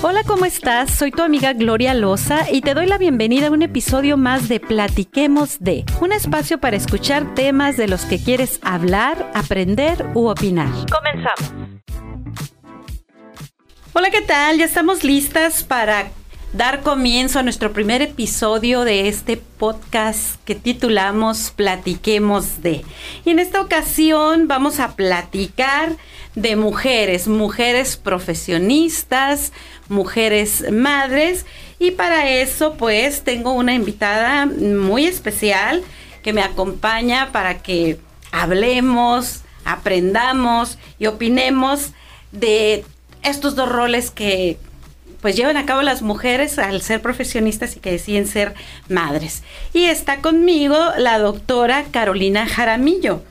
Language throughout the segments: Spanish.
Hola, ¿cómo estás? Soy tu amiga Gloria Loza y te doy la bienvenida a un episodio más de Platiquemos de, un espacio para escuchar temas de los que quieres hablar, aprender u opinar. Comenzamos. Hola, ¿qué tal? Ya estamos listas para dar comienzo a nuestro primer episodio de este podcast que titulamos Platiquemos de. Y en esta ocasión vamos a platicar de mujeres, mujeres profesionistas, mujeres madres. Y para eso pues tengo una invitada muy especial que me acompaña para que hablemos, aprendamos y opinemos de estos dos roles que pues llevan a cabo las mujeres al ser profesionistas y que deciden ser madres. Y está conmigo la doctora Carolina Jaramillo.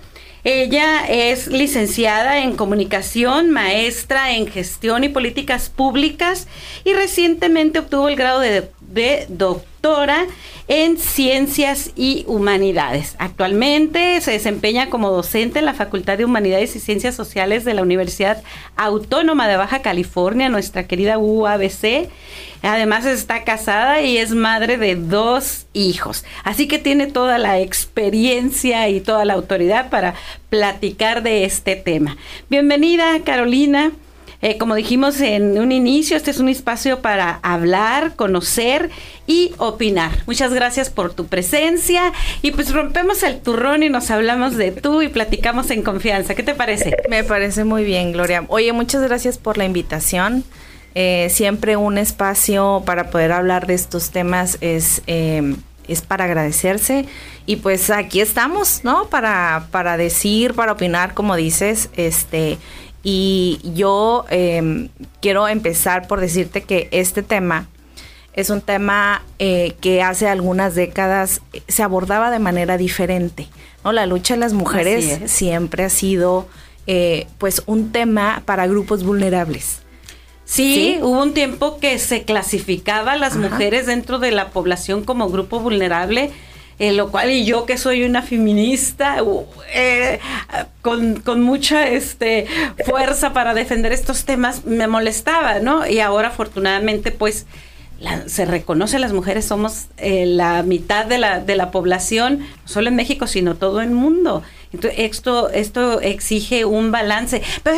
Ella es licenciada en comunicación, maestra en gestión y políticas públicas y recientemente obtuvo el grado de, en ciencias y humanidades. Actualmente se desempeña como docente en la Facultad de Humanidades y Ciencias Sociales de la Universidad Autónoma de Baja California, nuestra querida UABC. Además está casada y es madre de dos hijos. Así que tiene toda la experiencia y toda la autoridad para platicar de este tema. Bienvenida, Carolina. Eh, como dijimos en un inicio, este es un espacio para hablar, conocer y opinar. Muchas gracias por tu presencia y pues rompemos el turrón y nos hablamos de tú y platicamos en confianza. ¿Qué te parece? Me parece muy bien, Gloria. Oye, muchas gracias por la invitación. Eh, siempre un espacio para poder hablar de estos temas es... Eh, es para agradecerse y pues aquí estamos, ¿no? Para, para decir, para opinar, como dices, este, y yo em, quiero empezar por decirte que este tema es un tema eh, que hace algunas décadas eh, se abordaba de manera diferente. ¿no? La lucha de las mujeres siempre ha sido eh, pues un tema para grupos vulnerables. Sí, hubo un tiempo que se clasificaba a las mujeres dentro de la población como grupo vulnerable lo cual y yo que soy una feminista eh, con, con, mucha este fuerza para defender estos temas me molestaba, ¿no? Y ahora afortunadamente pues se reconoce las mujeres somos eh, la mitad de la, de la población, no solo en México, sino todo el mundo. Entonces, esto, esto exige un balance. Pero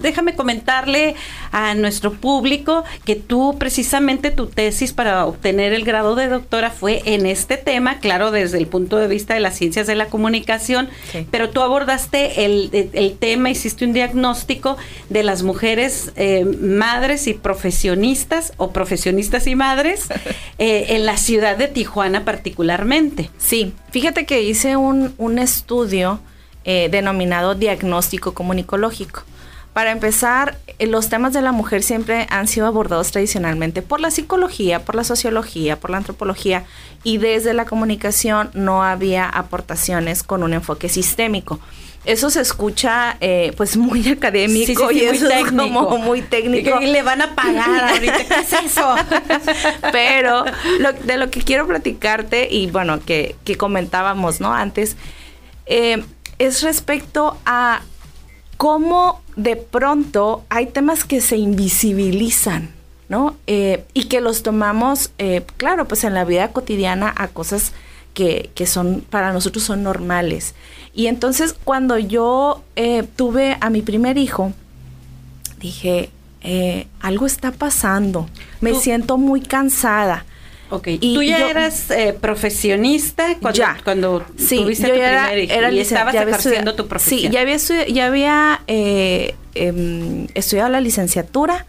déjame comentarle a nuestro público que tú, precisamente, tu tesis para obtener el grado de doctora fue en este tema, claro, desde el punto de vista de las ciencias de la comunicación, pero tú abordaste el, tema, hiciste un diagnóstico de las mujeres eh, madres y profesionistas o profesionistas y madres eh, en la ciudad de Tijuana particularmente. Sí, fíjate que hice un, un estudio eh, denominado diagnóstico comunicológico. Para empezar, eh, los temas de la mujer siempre han sido abordados tradicionalmente por la psicología, por la sociología, por la antropología y desde la comunicación no había aportaciones con un enfoque sistémico. Eso se escucha eh, pues muy académico y muy técnico. muy técnico. Y le van a pagar ahorita, ¿qué es eso? Pero de lo que quiero platicarte y bueno, que, que comentábamos, ¿no? Antes, eh, es respecto a cómo de pronto hay temas que se invisibilizan, ¿no? Eh, y que los tomamos, eh, claro, pues en la vida cotidiana a cosas que, que, son, para nosotros son normales. Y entonces cuando yo eh, tuve a mi primer hijo, dije, algo está pasando, me siento muy cansada. Ok, y tú ya eras eh, profesionista cuando, cuando tuviste tu primer hijo y estabas ejerciendo tu profesión. Sí, ya había, ya había eh, em, estudiado la licenciatura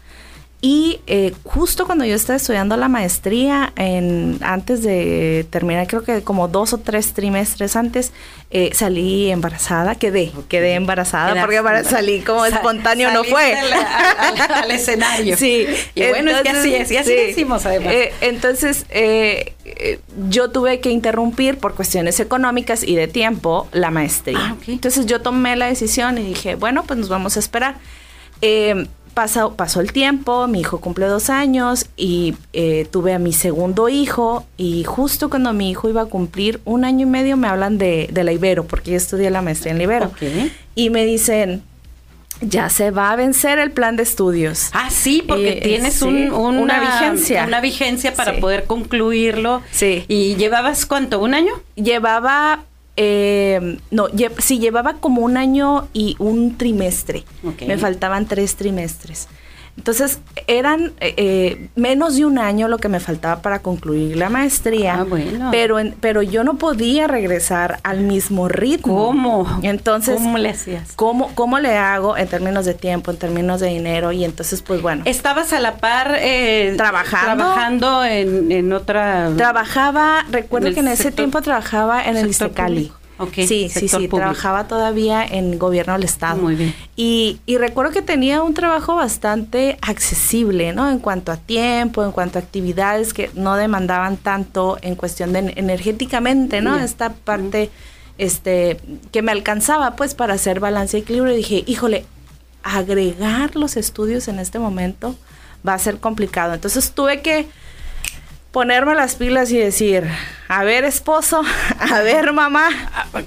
y eh, justo cuando yo estaba estudiando la maestría, en, antes de terminar, creo que como dos o tres trimestres antes, eh, salí embarazada, quedé, quedé embarazada porque salí como espontáneo, no fue. Al, escenario. Sí. Y bueno, es que así es, y así decimos además. Eh, entonces, yo tuve que interrumpir por cuestiones económicas y de tiempo la maestría. Ah, entonces yo tomé la decisión y dije, bueno, pues nos vamos a esperar. Eh, pasó, pasó el tiempo, mi hijo cumple dos años y eh, tuve a mi segundo hijo y justo cuando mi hijo iba a cumplir un año y medio me hablan de, de la Ibero, porque yo estudié la maestría en la Ibero. Y me dicen, ya se va a vencer el plan de estudios. Ah, sí, porque Eh, tienes sí, un- una, una vigencia. Una vigencia para Sí. poder concluirlo. Sí. ¿Y llevabas cuánto? ¿Un año? Llevaba, eh, no, lle- sí, llevaba como un año y un trimestre. Me faltaban tres trimestres. Entonces, eran eh, eh, menos de un año lo que me faltaba para concluir la maestría. Ah, bueno. Pero, en- pero yo no podía regresar al mismo ritmo. ¿Cómo? Entonces, ¿Cómo le hacías? ¿Cómo, ¿Cómo le hago en términos de tiempo, en términos de dinero? Y entonces, pues bueno, ¿Estabas a la par eh, Trabajando. trabajando en, en otra... trabajaba, recuerdo En que en ese tiempo trabajaba en el Istecali. público. Sí, sí, sí, público. trabajaba todavía en gobierno del estado. Muy bien. Y, y recuerdo que tenía un trabajo bastante accesible, ¿no? En cuanto a tiempo, en cuanto a actividades que no demandaban tanto en cuestión de energéticamente, ¿no? Esta parte, este, que me alcanzaba, pues, para hacer balance y equilibrio. Y dije, híjole, agregar los estudios en este momento va a ser complicado. Entonces tuve que ponerme las pilas y decir, a ver esposo, a ver mamá,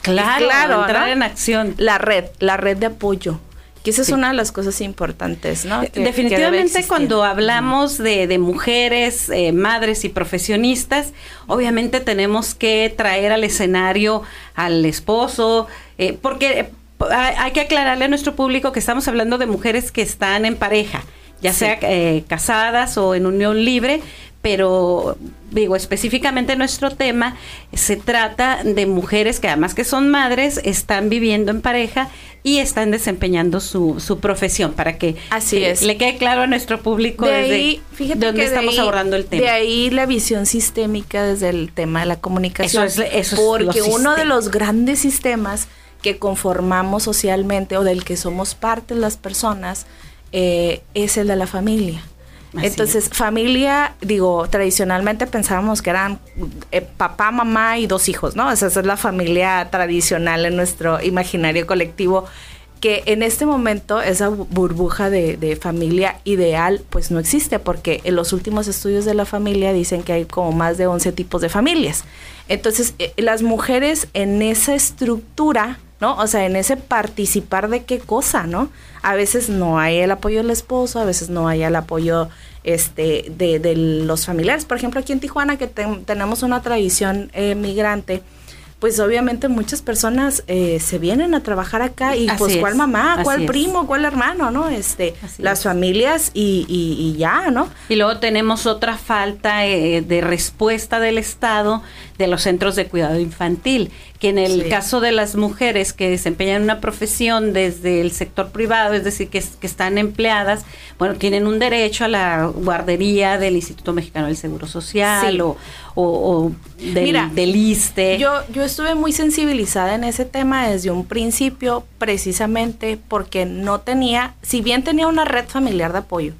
Claro, Claro, entrar ¿no? en acción. la red, la red de apoyo, que esa es una de las cosas importantes, ¿no? Que- debe Definitivamente cuando hablamos de, de mujeres, eh, madres y profesionistas, obviamente tenemos que traer al escenario al esposo, eh, porque eh, hay hay que aclararle a nuestro público que estamos hablando de mujeres que están en pareja, ya Sí. sea eh, casadas o en unión libre, pero digo, específicamente nuestro tema se trata de mujeres que además que son madres, están viviendo en pareja y están desempeñando su, su profesión para que Así eh, es. le quede claro a nuestro público de desde ahí, fíjate dónde que estamos ahí- abordando el tema. De ahí la visión sistémica desde el tema de la comunicación. Eso es- eso es porque uno de los grandes sistemas que conformamos socialmente o del que somos parte las personas eh, es el de la familia. Así Entonces, familia, digo, tradicionalmente pensábamos que eran eh, papá, mamá y dos hijos, ¿no? O sea, esa es la familia tradicional en nuestro imaginario colectivo que en este momento esa bu- burbuja de, de familia ideal pues no existe porque en los últimos estudios de la familia dicen que hay como más de 11 tipos de familias. Entonces eh, las mujeres en esa estructura, ¿no? O sea, en ese participar de qué cosa, ¿no? A veces no hay el apoyo del esposo, a veces no hay el apoyo este de, de los familiares. Por ejemplo, aquí en Tijuana que ten- tenemos una tradición eh, migrante, pues obviamente muchas personas eh, se vienen a trabajar acá y Así pues es, cuál mamá, cuál primo, cuál hermano, ¿no? Este, Así las es. familias y, y, y ya, ¿no? Y luego tenemos otra falta eh, de respuesta del Estado de los centros de cuidado infantil, que en el Sí. caso de las mujeres que desempeñan una profesión desde el sector privado, es decir, que, es- que están empleadas, bueno, tienen un derecho a la guardería del Instituto Mexicano del Seguro Social Sí. o, o, o del, Mira, del ISSSTE. Yo, yo estuve muy sensibilizada en ese tema desde un principio, precisamente porque no tenía, si bien tenía una red familiar de apoyo,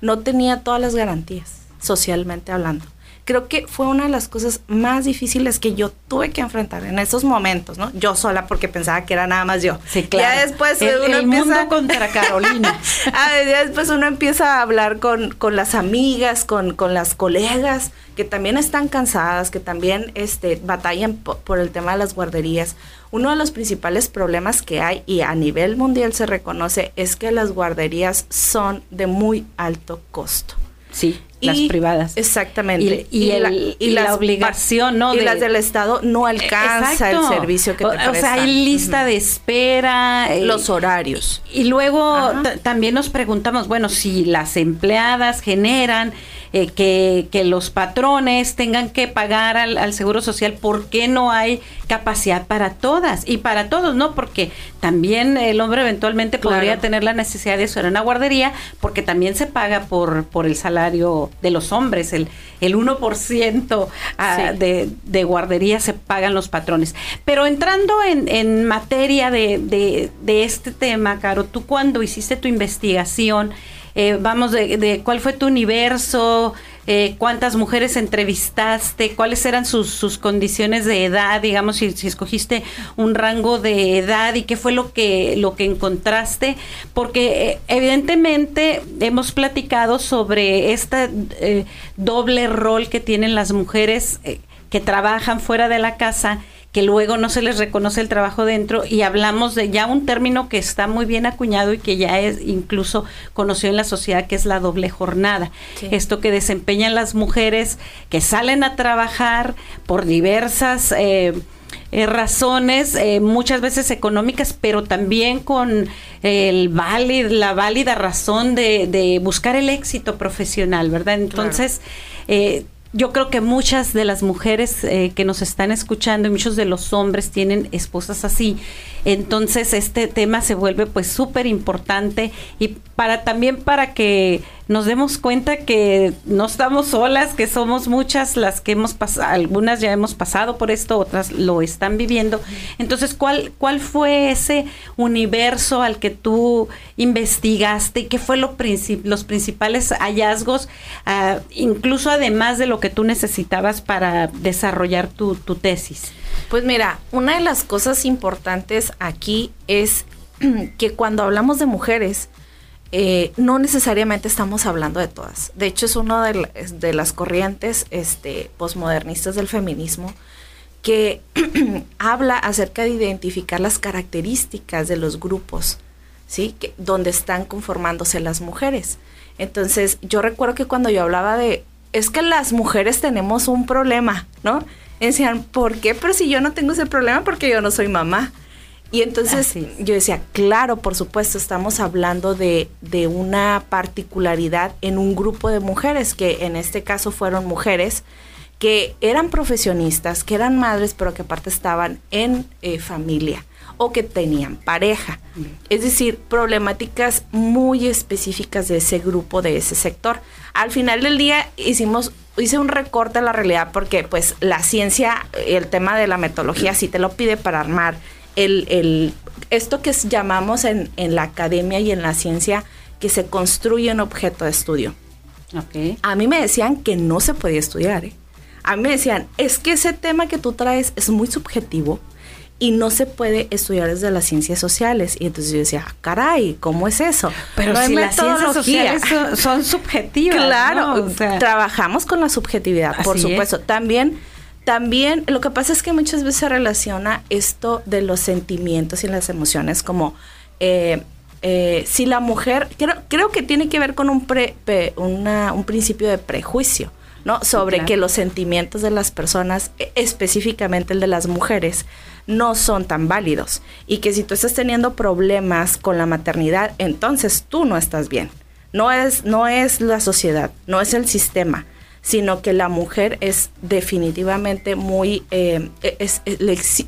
no tenía todas las garantías, socialmente hablando. Creo que fue una de las cosas más difíciles que yo tuve que enfrentar en esos momentos, ¿no? Yo sola porque pensaba que era nada más yo. Sí, claro. Ya después el, uno el empieza- mundo contra Carolina. Ah, ya después uno empieza a hablar con, con las amigas, con, con las colegas, que también están cansadas, que también este, batallan po- por el tema de las guarderías. Uno de los principales problemas que hay, y a nivel mundial se reconoce, es que las guarderías son de muy alto costo. Sí, las privadas. Exactamente. Y- y el- y la obligación, ¿no? Y de- las del Estado no alcanza Exacto. el servicio que te o, o sea, hay lista de espera. eh, Los horarios. Y luego también nos preguntamos, bueno, si las empleadas generan eh, que, que los patrones tengan que pagar al, al Seguro Social, ¿por qué no hay capacidad para todas? Y para todos, ¿no? Porque también el hombre eventualmente Claro. podría tener la necesidad de eso en una guardería, porque también se paga por, por el salario de los hombres, el, el 1% ah, Sí. de, de guardería se pagan los patrones. Pero entrando en, en materia de, de- de este tema, Caro, tú cuando hiciste tu investigación, eh, vamos, de, de cuál fue tu universo, eh, cuántas mujeres entrevistaste, cuáles eran sus, sus condiciones de edad, digamos, si, si escogiste un rango de edad y qué fue lo que, lo que encontraste, porque eh, evidentemente hemos platicado sobre este doble rol que tienen las mujeres que trabajan fuera de la casa que luego no se les reconoce el trabajo dentro y hablamos de ya un término que está muy bien acuñado y que ya es incluso conocido en la sociedad que es la doble jornada. Esto que desempeñan las mujeres que salen a trabajar por diversas eh, eh, razones, eh, muchas veces económicas, pero también con el válid, la válida razón de, de buscar el éxito profesional, ¿verdad? Entonces, eh, yo creo que muchas de las mujeres eh, que nos están escuchando y muchos de los hombres tienen esposas así. Entonces este tema se vuelve pues súper importante y para también para que nos demos cuenta que no estamos solas, que somos muchas las que hemos pasado, algunas ya hemos pasado por esto, otras lo están viviendo. Entonces, ¿cuál, cuál fue ese universo al que tú investigaste y qué fue lo los principales hallazgos, uh, incluso además de lo que tú necesitabas para desarrollar tu tesis? Pues mira, una de las cosas importantes aquí es que cuando hablamos de mujeres, eh, no necesariamente estamos hablando de todas. De hecho, es una de, las corrientes este, posmodernistas del feminismo que habla acerca de identificar las características de los grupos, ¿sí? Donde están conformándose las mujeres. Entonces, yo recuerdo que cuando yo hablaba de, es que las mujeres tenemos un problema, ¿no? decían, ¿por qué? Pero si yo no tengo ese problema porque yo no soy mamá. Y entonces yo decía, claro, por supuesto, estamos hablando de, de, una particularidad en un grupo de mujeres, que en este caso fueron mujeres que eran profesionistas, que eran madres, pero que aparte estaban en eh, familia o que tenían pareja. Es decir, problemáticas muy específicas de ese grupo, de ese sector. Al final del día hicimos hice un recorte a la realidad porque pues la ciencia, el tema de la metodología sí te lo pide para armar el, el esto que llamamos en, en, la academia y en la ciencia que se construye un objeto de estudio. Okay. A mí me decían que no se podía estudiar. ¿eh? A mí me decían, es que ese tema que tú traes es muy subjetivo y no se puede estudiar desde las ciencias sociales. Y entonces yo decía, ah, caray, ¿cómo es eso? Pero si las ciencias sociales son, subjetivas. Claro, trabajamos con la subjetividad, por supuesto. También, también, lo que pasa es que muchas veces se relaciona esto de los sentimientos y las emociones como... Eh, eh, si la mujer, creo, creo que tiene que ver con un, un principio de prejuicio. ¿no? Sobre que los sentimientos de las personas, e, específicamente el de las mujeres, no son tan válidos. Y que si tú estás teniendo problemas con la maternidad, entonces tú no estás bien. No es, no es la sociedad, no es el sistema, sino que la mujer es definitivamente muy, eh,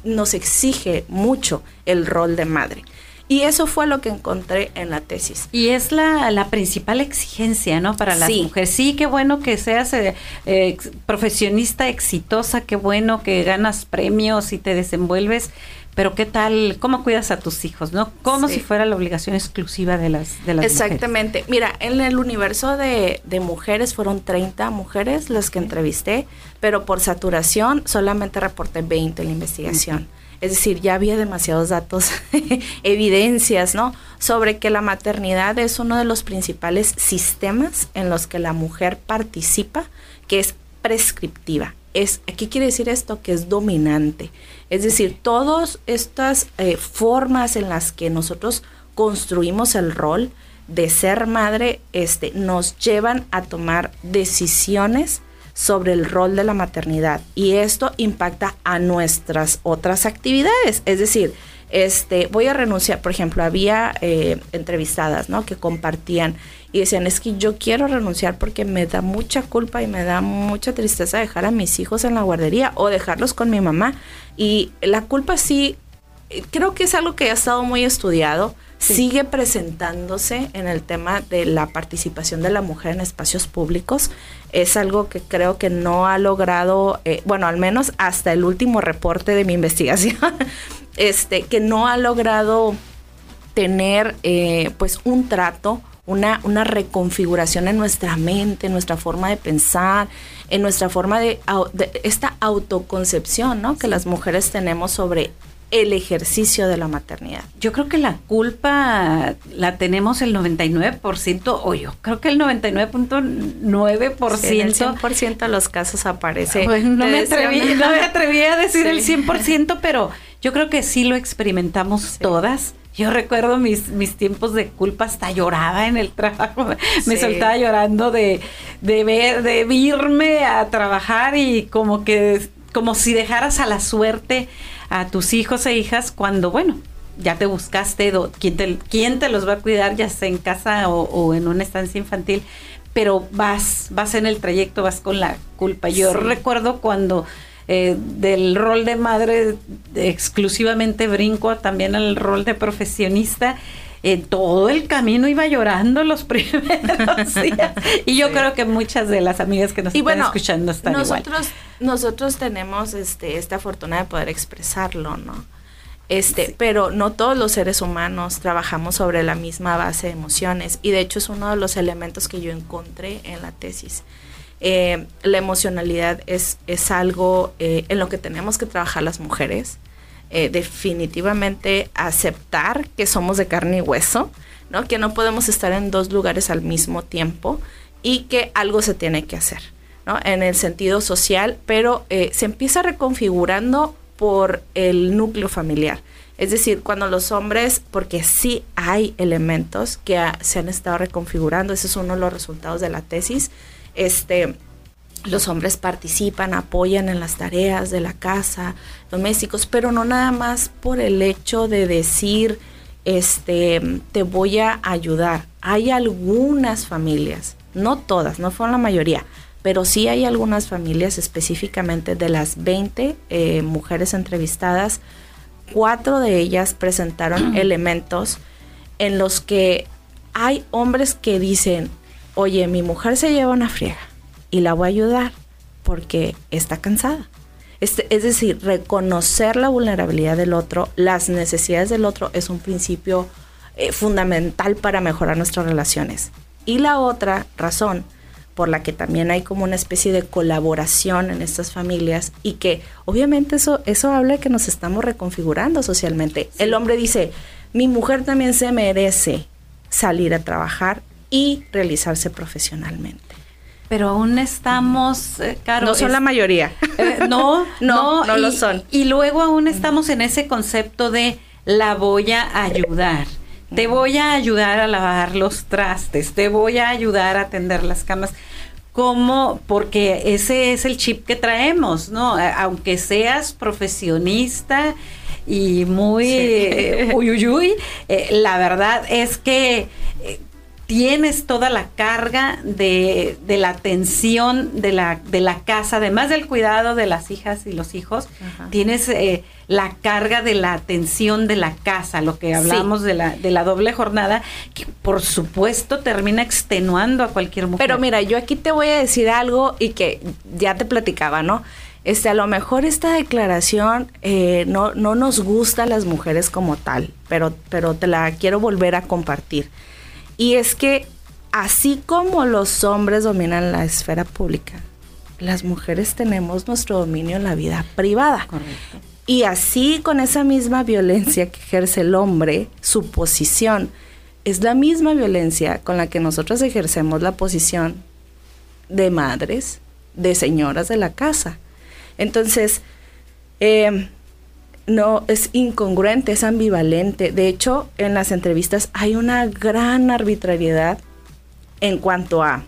nos exige mucho el rol de madre. Y eso fue lo que encontré en la tesis. Y es la, la principal exigencia, ¿no? Para las mujeres. Sí, qué bueno que seas eh, eh, profesionista exitosa, qué bueno que ganas premios y te desenvuelves, pero qué tal, cómo cuidas a tus hijos, ¿no? Como si fuera la obligación exclusiva de las, de las Exactamente. Mira, en el universo de, de mujeres fueron 30 mujeres las que entrevisté, pero por saturación solamente reporté 20 en la investigación. Es decir, ya había demasiados datos, evidencias, ¿no? Sobre que la maternidad es uno de los principales sistemas en los que la mujer participa, que es prescriptiva. Es, ¿Qué quiere decir esto? Que es dominante. Es decir, todas estas eh, formas en las que nosotros construimos el rol de ser madre este, nos llevan a tomar decisiones sobre el rol de la maternidad y esto impacta a nuestras otras actividades. Es decir, este, voy a renunciar, por ejemplo, había eh, entrevistadas, ¿no? Que compartían y decían, es que yo quiero renunciar porque me da mucha culpa y me da mucha tristeza dejar a mis hijos en la guardería o dejarlos con mi mamá. Y la culpa sí, creo que es algo que ha estado muy estudiado sigue presentándose en el tema de la participación de la mujer en espacios públicos. Es algo que creo que no ha logrado, eh, bueno, al menos hasta el último reporte de mi investigación, este, que no ha logrado tener eh, pues un trato, una, una reconfiguración en nuestra mente, en nuestra forma de pensar, en nuestra forma de, de esta autoconcepción ¿no? que las mujeres tenemos sobre el ejercicio de la maternidad. Yo creo que la culpa la tenemos el 99%, o yo creo que el 99.9%. Sí, el 100% de los casos aparece. no, me atreví, no, me atreví, a decir el 100%, pero yo creo que sí lo experimentamos todas. Yo recuerdo mis, mis tiempos de culpa, hasta lloraba en el trabajo, me soltaba llorando de, de ver, de irme a trabajar y como que, como si dejaras a la suerte a tus hijos e hijas cuando, bueno, ya te buscaste quién te, quién te los va a cuidar, ya sea en casa o, en una estancia infantil, pero vas, vas en el trayecto, vas con la culpa. Yo recuerdo cuando eh, del rol de madre exclusivamente brinco también al rol de profesionista. En todo el camino iba llorando los primeros días. Y yo creo que muchas de las amigas que nos están escuchando están nosotros, Nosotros tenemos este, esta fortuna de poder expresarlo, ¿no? Este, pero no todos los seres humanos trabajamos sobre la misma base de emociones. Y de hecho es uno de los elementos que yo encontré en la tesis. Eh, la emocionalidad es, es algo eh, en lo que tenemos que trabajar las mujeres. Eh, definitivamente aceptar que somos de carne y hueso, ¿no? que no podemos estar en dos lugares al mismo tiempo y que algo se tiene que hacer ¿no? en el sentido social, pero se empieza reconfigurando por el núcleo familiar. Es decir, cuando los hombres, porque sí hay elementos que se han estado reconfigurando, ese es uno de los resultados de la tesis, este, los hombres participan, apoyan en las tareas de la casa, domésticos, pero no nada más por el hecho de decir, este, te voy a ayudar. Hay algunas familias, no todas, no fueron la mayoría, pero sí hay algunas familias específicamente de las 20 eh, mujeres entrevistadas, cuatro de ellas presentaron elementos en los que hay hombres que dicen, oye, mi mujer se lleva una friega y la voy a ayudar porque está cansada. Este, es decir, reconocer la vulnerabilidad del otro, las necesidades del otro es un principio eh, fundamental para mejorar nuestras relaciones. Y la otra razón por la que también hay como una especie de colaboración en estas familias y que obviamente eso, eso habla de que nos estamos reconfigurando socialmente. El hombre dice, mi mujer también se merece salir a trabajar y realizarse profesionalmente. Pero aún estamos, eh, No son la mayoría. Eh, no, no, no, lo son. Y luego aún estamos en ese concepto de la voy a ayudar. Te voy a ayudar a lavar los trastes, te voy a ayudar a tender las camas. ¿Cómo? Porque ese es el chip que traemos, ¿no? Aunque seas profesionista y muy uy, uy, uy, eh, la verdad es que tienes toda la carga de, la atención de la, de la casa, además del cuidado de las hijas y los hijos, tienes eh, la carga de la atención de la casa, lo que hablamos de, la, de la doble jornada, que por supuesto termina extenuando a cualquier mujer. Pero mira, yo aquí te voy a decir algo y que ya te platicaba, ¿no? Este, a lo mejor esta declaración eh, no, no nos gusta a las mujeres como tal, pero, pero te la quiero volver a compartir. Y es que así como los hombres dominan la esfera pública, las mujeres tenemos nuestro dominio en la vida privada. Correcto. Y así con esa misma violencia que ejerce el hombre, su posición es la misma violencia con la que nosotros ejercemos la posición de madres, de señoras de la casa. Entonces, eh, no es incongruente, es ambivalente. De hecho, en las entrevistas hay una gran arbitrariedad en cuanto a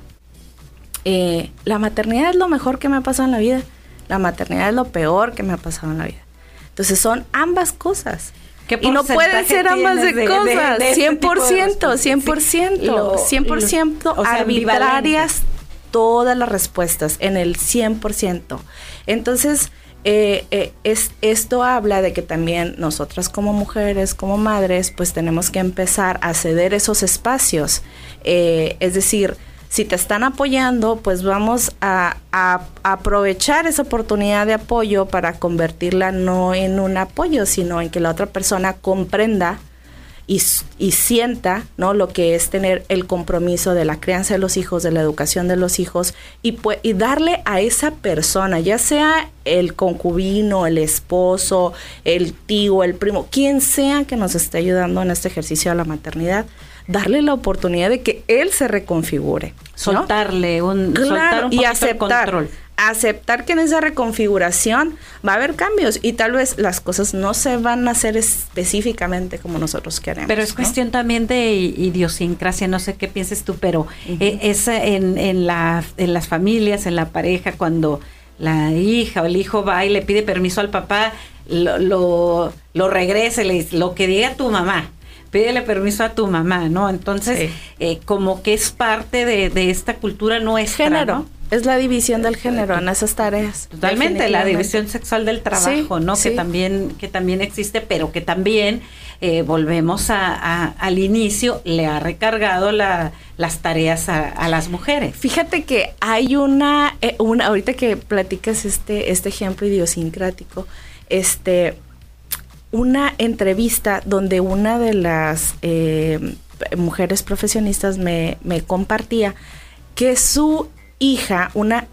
eh, la maternidad es lo mejor que me ha pasado en la vida, la maternidad es lo peor que me ha pasado en la vida. Entonces son ambas cosas. Y no pueden ser ambas de, cosas, 100%, 100%, 100%, arbitrarias todas las respuestas en el 100%. Entonces, eh, eh, es, esto habla de que también nosotras como mujeres, como madres, pues tenemos que empezar a ceder esos espacios. Eh, es decir, si te están apoyando, pues vamos a, aprovechar esa oportunidad de apoyo para convertirla no en un apoyo, sino en que la otra persona comprenda y, sienta ¿no? lo que es tener el compromiso de la crianza de los hijos, de la educación de los hijos y, y darle a esa persona, ya sea el concubino, el esposo, el tío, el primo, quien sea que nos esté ayudando en este ejercicio de la maternidad, darle la oportunidad de que él se reconfigure. Soltarle un, claro, y aceptar, aceptar que en esa reconfiguración va a haber cambios y tal vez las cosas no se van a hacer específicamente como nosotros queremos. Pero es cuestión también de idiosincrasia, no sé qué pienses tú, pero eh, es en, en, la, en las familias, en la pareja, cuando la hija o el hijo va y le pide permiso al papá, lo, lo, lo regrese, le dice, lo que diga tu mamá pídele permiso a tu mamá, ¿no? Entonces, eh, como que es parte de, esta cultura nuestra, Género. Es la división del género en esas tareas. Totalmente, la división sexual del trabajo, ¿no? Que también, que también existe, pero que también eh, volvemos a, al inicio, le ha recargado la, las tareas a, las mujeres. Fíjate que hay una, eh, una, ahorita que platicas este, este ejemplo idiosincrático, este, una entrevista donde una de las eh, mujeres profesionistas me, me compartía que su hija, una,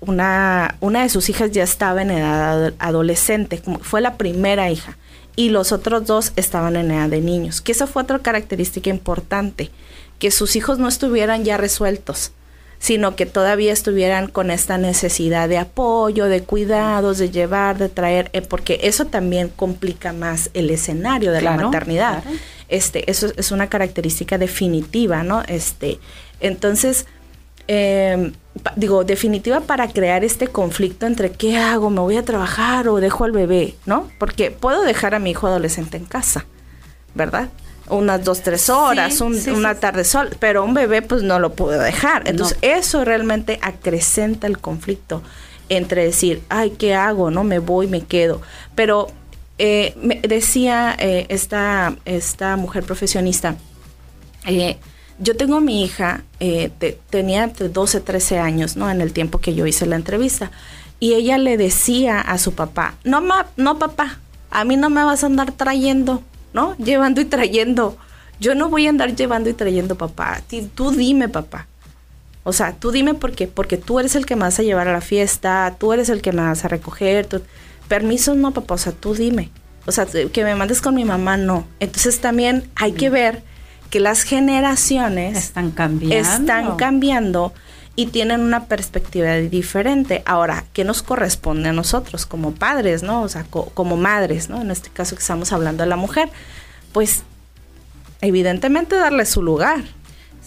una, una de sus hijas ya estaba en edad adolescente, fue la primera hija, y los otros dos estaban en edad de niños, que esa fue otra característica importante, que sus hijos no estuvieran ya resueltos, sino que todavía estuvieran con esta necesidad de apoyo, de cuidados, de llevar, de traer, eh, porque eso también complica más el escenario de la maternidad. Este, eso es una característica definitiva, ¿no? Este, entonces, eh, digo, definitiva para crear este conflicto entre qué hago, me voy a trabajar o dejo al bebé, ¿no? Porque puedo dejar a mi hijo adolescente en casa, ¿verdad? Unas dos, tres horas, una tarde sol, pero un bebé pues no lo puedo dejar. Entonces eso realmente acrecenta el conflicto entre decir, ay, ¿qué hago? ¿No? Me voy, me quedo. Pero eh, me decía eh, esta, esta mujer profesionista, eh, yo tengo a mi hija, eh, tenía entre 12, 13 años, ¿no? En el tiempo que yo hice la entrevista. Y ella le decía a su papá, no, ma, no papá, a mí no me vas a andar trayendo, ¿no? Llevando y trayendo. Yo no voy a andar llevando y trayendo, papá. Tú dime, papá. O sea, tú dime por qué. Porque tú eres el que me vas a llevar a la fiesta, tú eres el que me vas a recoger. Permiso, no, papá. O sea, tú dime. O sea, que me mandes con mi mamá, no. Entonces también hay que ver que las generaciones están cambiando. Están cambiando y tienen una perspectiva diferente. Ahora, ¿qué nos corresponde a nosotros como padres, no? O sea, como madres, ¿no? En este caso que estamos hablando de la mujer, pues evidentemente darle su lugar,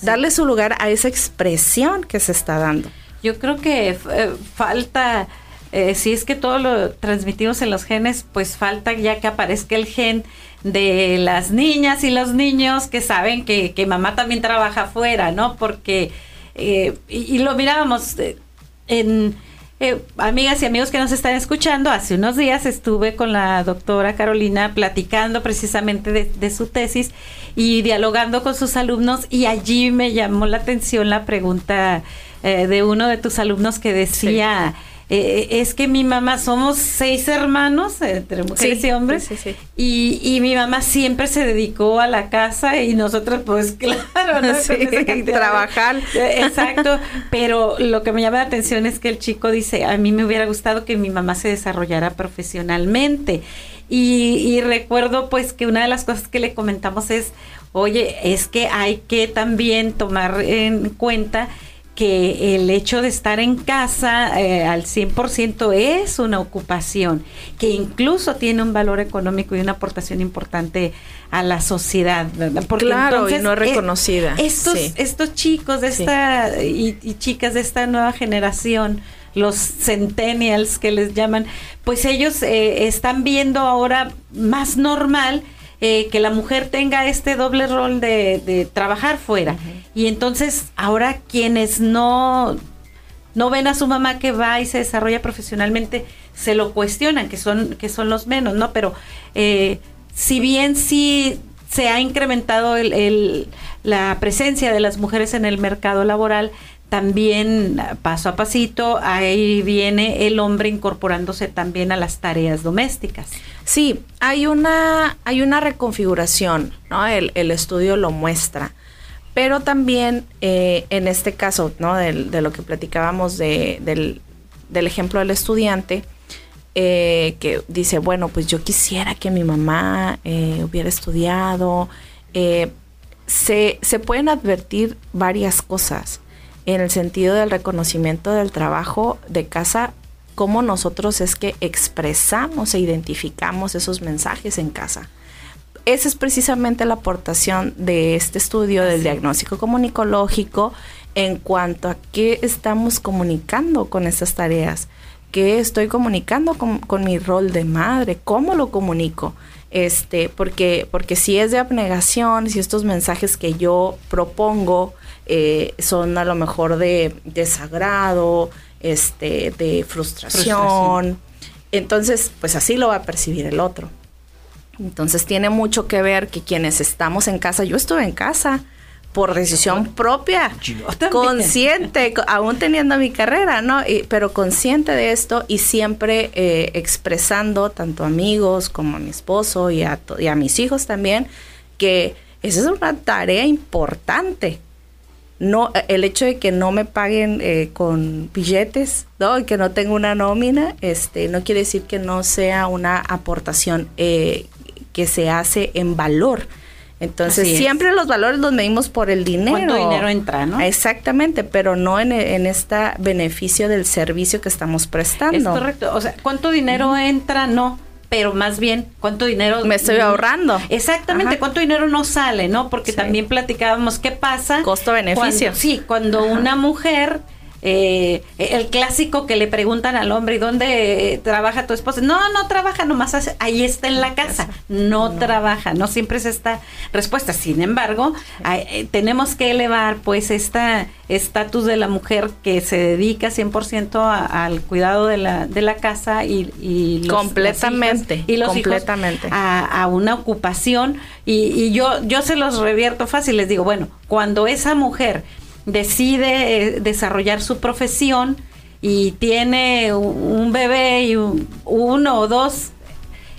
darle su lugar a esa expresión que se está dando. Yo creo que eh, falta, eh, si es que todo lo transmitimos en los genes, pues falta ya que aparezca el gen de las niñas y los niños que saben que, que mamá también trabaja afuera, ¿no? Porque, eh, y, lo mirábamos eh, en... Eh, amigas y amigos que nos están escuchando, hace unos días estuve con la doctora Carolina platicando precisamente de, su tesis y dialogando con sus alumnos y allí me llamó la atención la pregunta de uno de tus alumnos que decía... Eh, eh, es que mi mamá, somos seis hermanos, entre mujeres y hombres, y, y, mi mamá siempre se dedicó a la casa y nosotros pues claro, ¿no? trabajar. Eh, exacto, pero lo que me llama la atención es que el chico dice, a mí me hubiera gustado que mi mamá se desarrollara profesionalmente. Y, y recuerdo pues que una de las cosas que le comentamos es, oye, es que hay que también tomar en cuenta que el hecho de estar en casa eh, al 100% es una ocupación, que incluso tiene un valor económico y una aportación importante a la sociedad, ¿verdad? Porque claro, y no es eh, reconocida. estos, estos chicos de esta y, chicas de esta nueva generación, los centennials que les llaman, pues ellos eh, están viendo ahora más normal eh, que la mujer tenga este doble rol de, trabajar fuera. Y entonces ahora quienes no, no ven a su mamá que va y se desarrolla profesionalmente, se lo cuestionan, que son, que son los menos, ¿no? Pero eh, si bien sí se ha incrementado el, la presencia de las mujeres en el mercado laboral, también paso a pasito, ahí viene el hombre incorporándose también a las tareas domésticas. Sí, hay una, hay una reconfiguración, ¿no? El, estudio lo muestra. Pero también eh, en este caso, ¿no? De, lo que platicábamos de, del, del, ejemplo del estudiante, eh, que dice, bueno, pues yo quisiera que mi mamá eh, hubiera estudiado. se, se pueden advertir varias cosas en el sentido del reconocimiento del trabajo de casa cómo nosotros es que expresamos e identificamos esos mensajes en casa. Esa es precisamente la aportación de este estudio del diagnóstico comunicológico en cuanto a qué estamos comunicando con estas tareas, qué estoy comunicando con, mi rol de madre, cómo lo comunico. Este, porque, porque si es de abnegación, si estos mensajes que yo propongo eh, son a lo mejor de desagrado, este, de frustración. Entonces, pues así lo va a percibir el otro. Entonces tiene mucho que ver que quienes estamos en casa, yo estuve en casa por decisión propia, consciente, aún teniendo mi carrera, ¿no? pero consciente de esto y siempre eh, expresando tanto a amigos como a mi esposo y a, y a mis hijos también, que esa es una tarea importante. No el hecho de que no me paguen eh, con billetes no y que no tenga una nómina este no quiere decir que no sea una aportación eh, que se hace en valor entonces siempre los valores los medimos por el dinero. Cuánto dinero entra no exactamente pero no en, en este beneficio del servicio que estamos prestando. Es correcto. O sea cuánto dinero entra no pero más bien cuánto dinero me estoy ahorrando. Exactamente, cuánto dinero no sale, ¿no? Porque también platicábamos qué pasa. Costo-beneficio. Sí, cuando una mujer eh, el clásico que le preguntan al hombre, ¿y dónde trabaja tu esposa? No, no trabaja, nomás ahí está en la casa, no, trabaja, no siempre es esta respuesta. Sin embargo, eh, tenemos que elevar pues esta estatus de la mujer que se dedica 100% al cuidado de la, de la casa y, y completamente y los completamente. a, una ocupación. Y, y yo yo se los revierto fácil les digo bueno cuando esa mujer decide eh, desarrollar su profesión y tiene un bebé y uno o dos,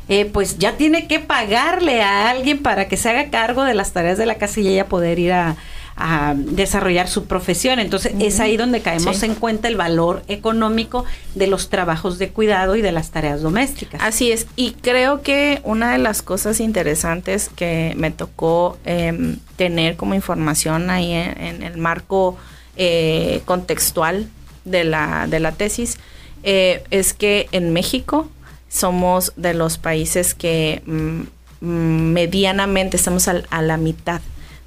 eh, pues ya tiene que pagarle a alguien para que se haga cargo de las tareas de la casa y ella poder ir a, a desarrollar su profesión. Entonces es ahí donde caemos en cuenta el valor económico de los trabajos de cuidado y de las tareas domésticas. Así es, y creo que una de las cosas interesantes que me tocó em, tener como información ahí en, el marco eh, contextual de la, de la tesis eh, es que en México somos de los países que mm, mm, medianamente estamos a la mitad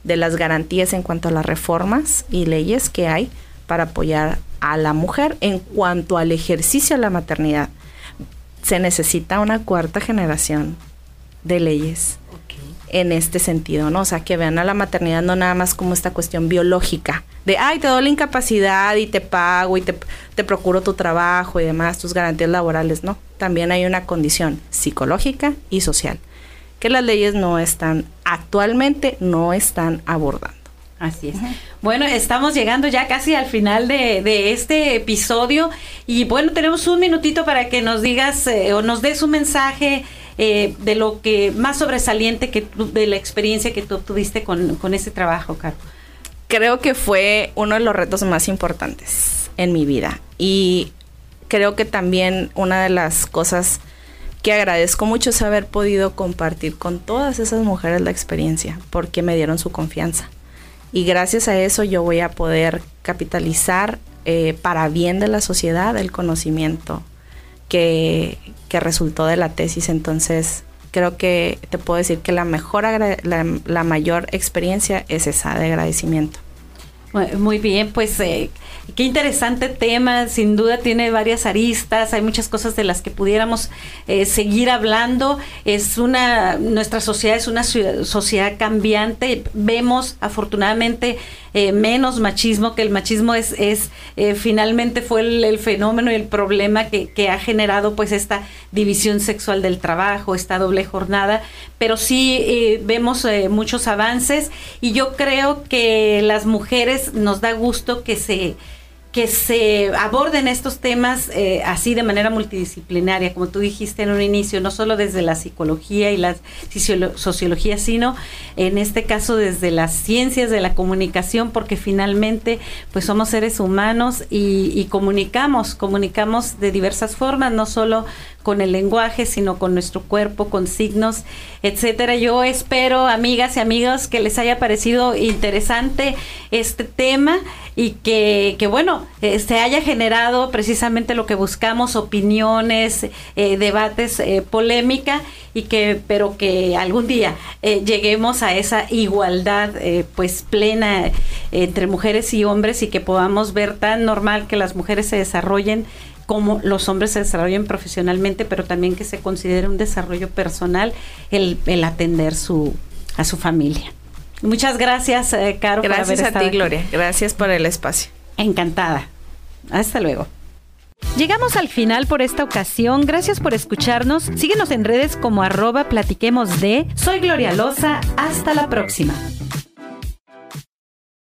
de las garantías en cuanto a las reformas y leyes que hay para apoyar a la mujer en cuanto al ejercicio de la maternidad. Se necesita una cuarta generación de leyes en este sentido, ¿no? O sea, que vean a la maternidad no nada más como esta cuestión biológica, de, ay, te doy la incapacidad y te pago y te, te procuro tu trabajo y demás, tus garantías laborales, ¿no? También hay una condición psicológica y social que las leyes no están, actualmente no están abordando. Así es. Bueno, estamos llegando ya casi al final de, este episodio y bueno, tenemos un minutito para que nos digas eh, o nos des un mensaje eh, de lo que más sobresaliente que de la experiencia que tú obtuviste con, con ese trabajo, Caro. Creo que fue uno de los retos más importantes en mi vida y creo que también una de las cosas que agradezco mucho es haber podido compartir con todas esas mujeres la experiencia, porque me dieron su confianza. Y gracias a eso yo voy a poder capitalizar eh, para bien de la sociedad el conocimiento que, resultó de la tesis. Entonces, creo que te puedo decir que la, mejor la mayor experiencia es esa de agradecimiento. Muy bien, pues eh, qué interesante tema, sin duda tiene varias aristas, hay muchas cosas de las que pudiéramos eh, seguir hablando. Es una, nuestra sociedad es una sociedad cambiante, vemos afortunadamente eh, menos machismo, que el machismo es, es eh, finalmente fue el, fenómeno y el problema que, que, ha generado pues esta división sexual del trabajo, esta doble jornada, pero sí eh, vemos muchos avances y yo creo que las mujeres nos da gusto que se que se aborden estos temas eh, así de manera multidisciplinaria, como tú dijiste en un inicio, no solo desde la psicología y la sociología, sino en este caso desde las ciencias de la comunicación, porque finalmente pues somos seres humanos y, y comunicamos, comunicamos de diversas formas, no solo con el lenguaje, sino con nuestro cuerpo, con signos, etcétera. Yo espero, amigas y amigos, que les haya parecido interesante este tema y que, que bueno, eh, se haya generado precisamente lo que buscamos, opiniones, eh, debates, eh, polémica y que, pero que algún día lleguemos a esa igualdad pues plena entre mujeres y hombres y que podamos ver tan normal que las mujeres se desarrollen como los hombres se desarrollen profesionalmente, pero también que se considere un desarrollo personal el, el atender su, a su familia. Muchas gracias, eh, Caro. Gracias a ti, Gloria. Gracias por el espacio. Encantada. Hasta luego. Llegamos al final por esta ocasión. Gracias por escucharnos. Síguenos en redes como arroba platiquemos de. Soy Gloria Loza. Hasta la próxima.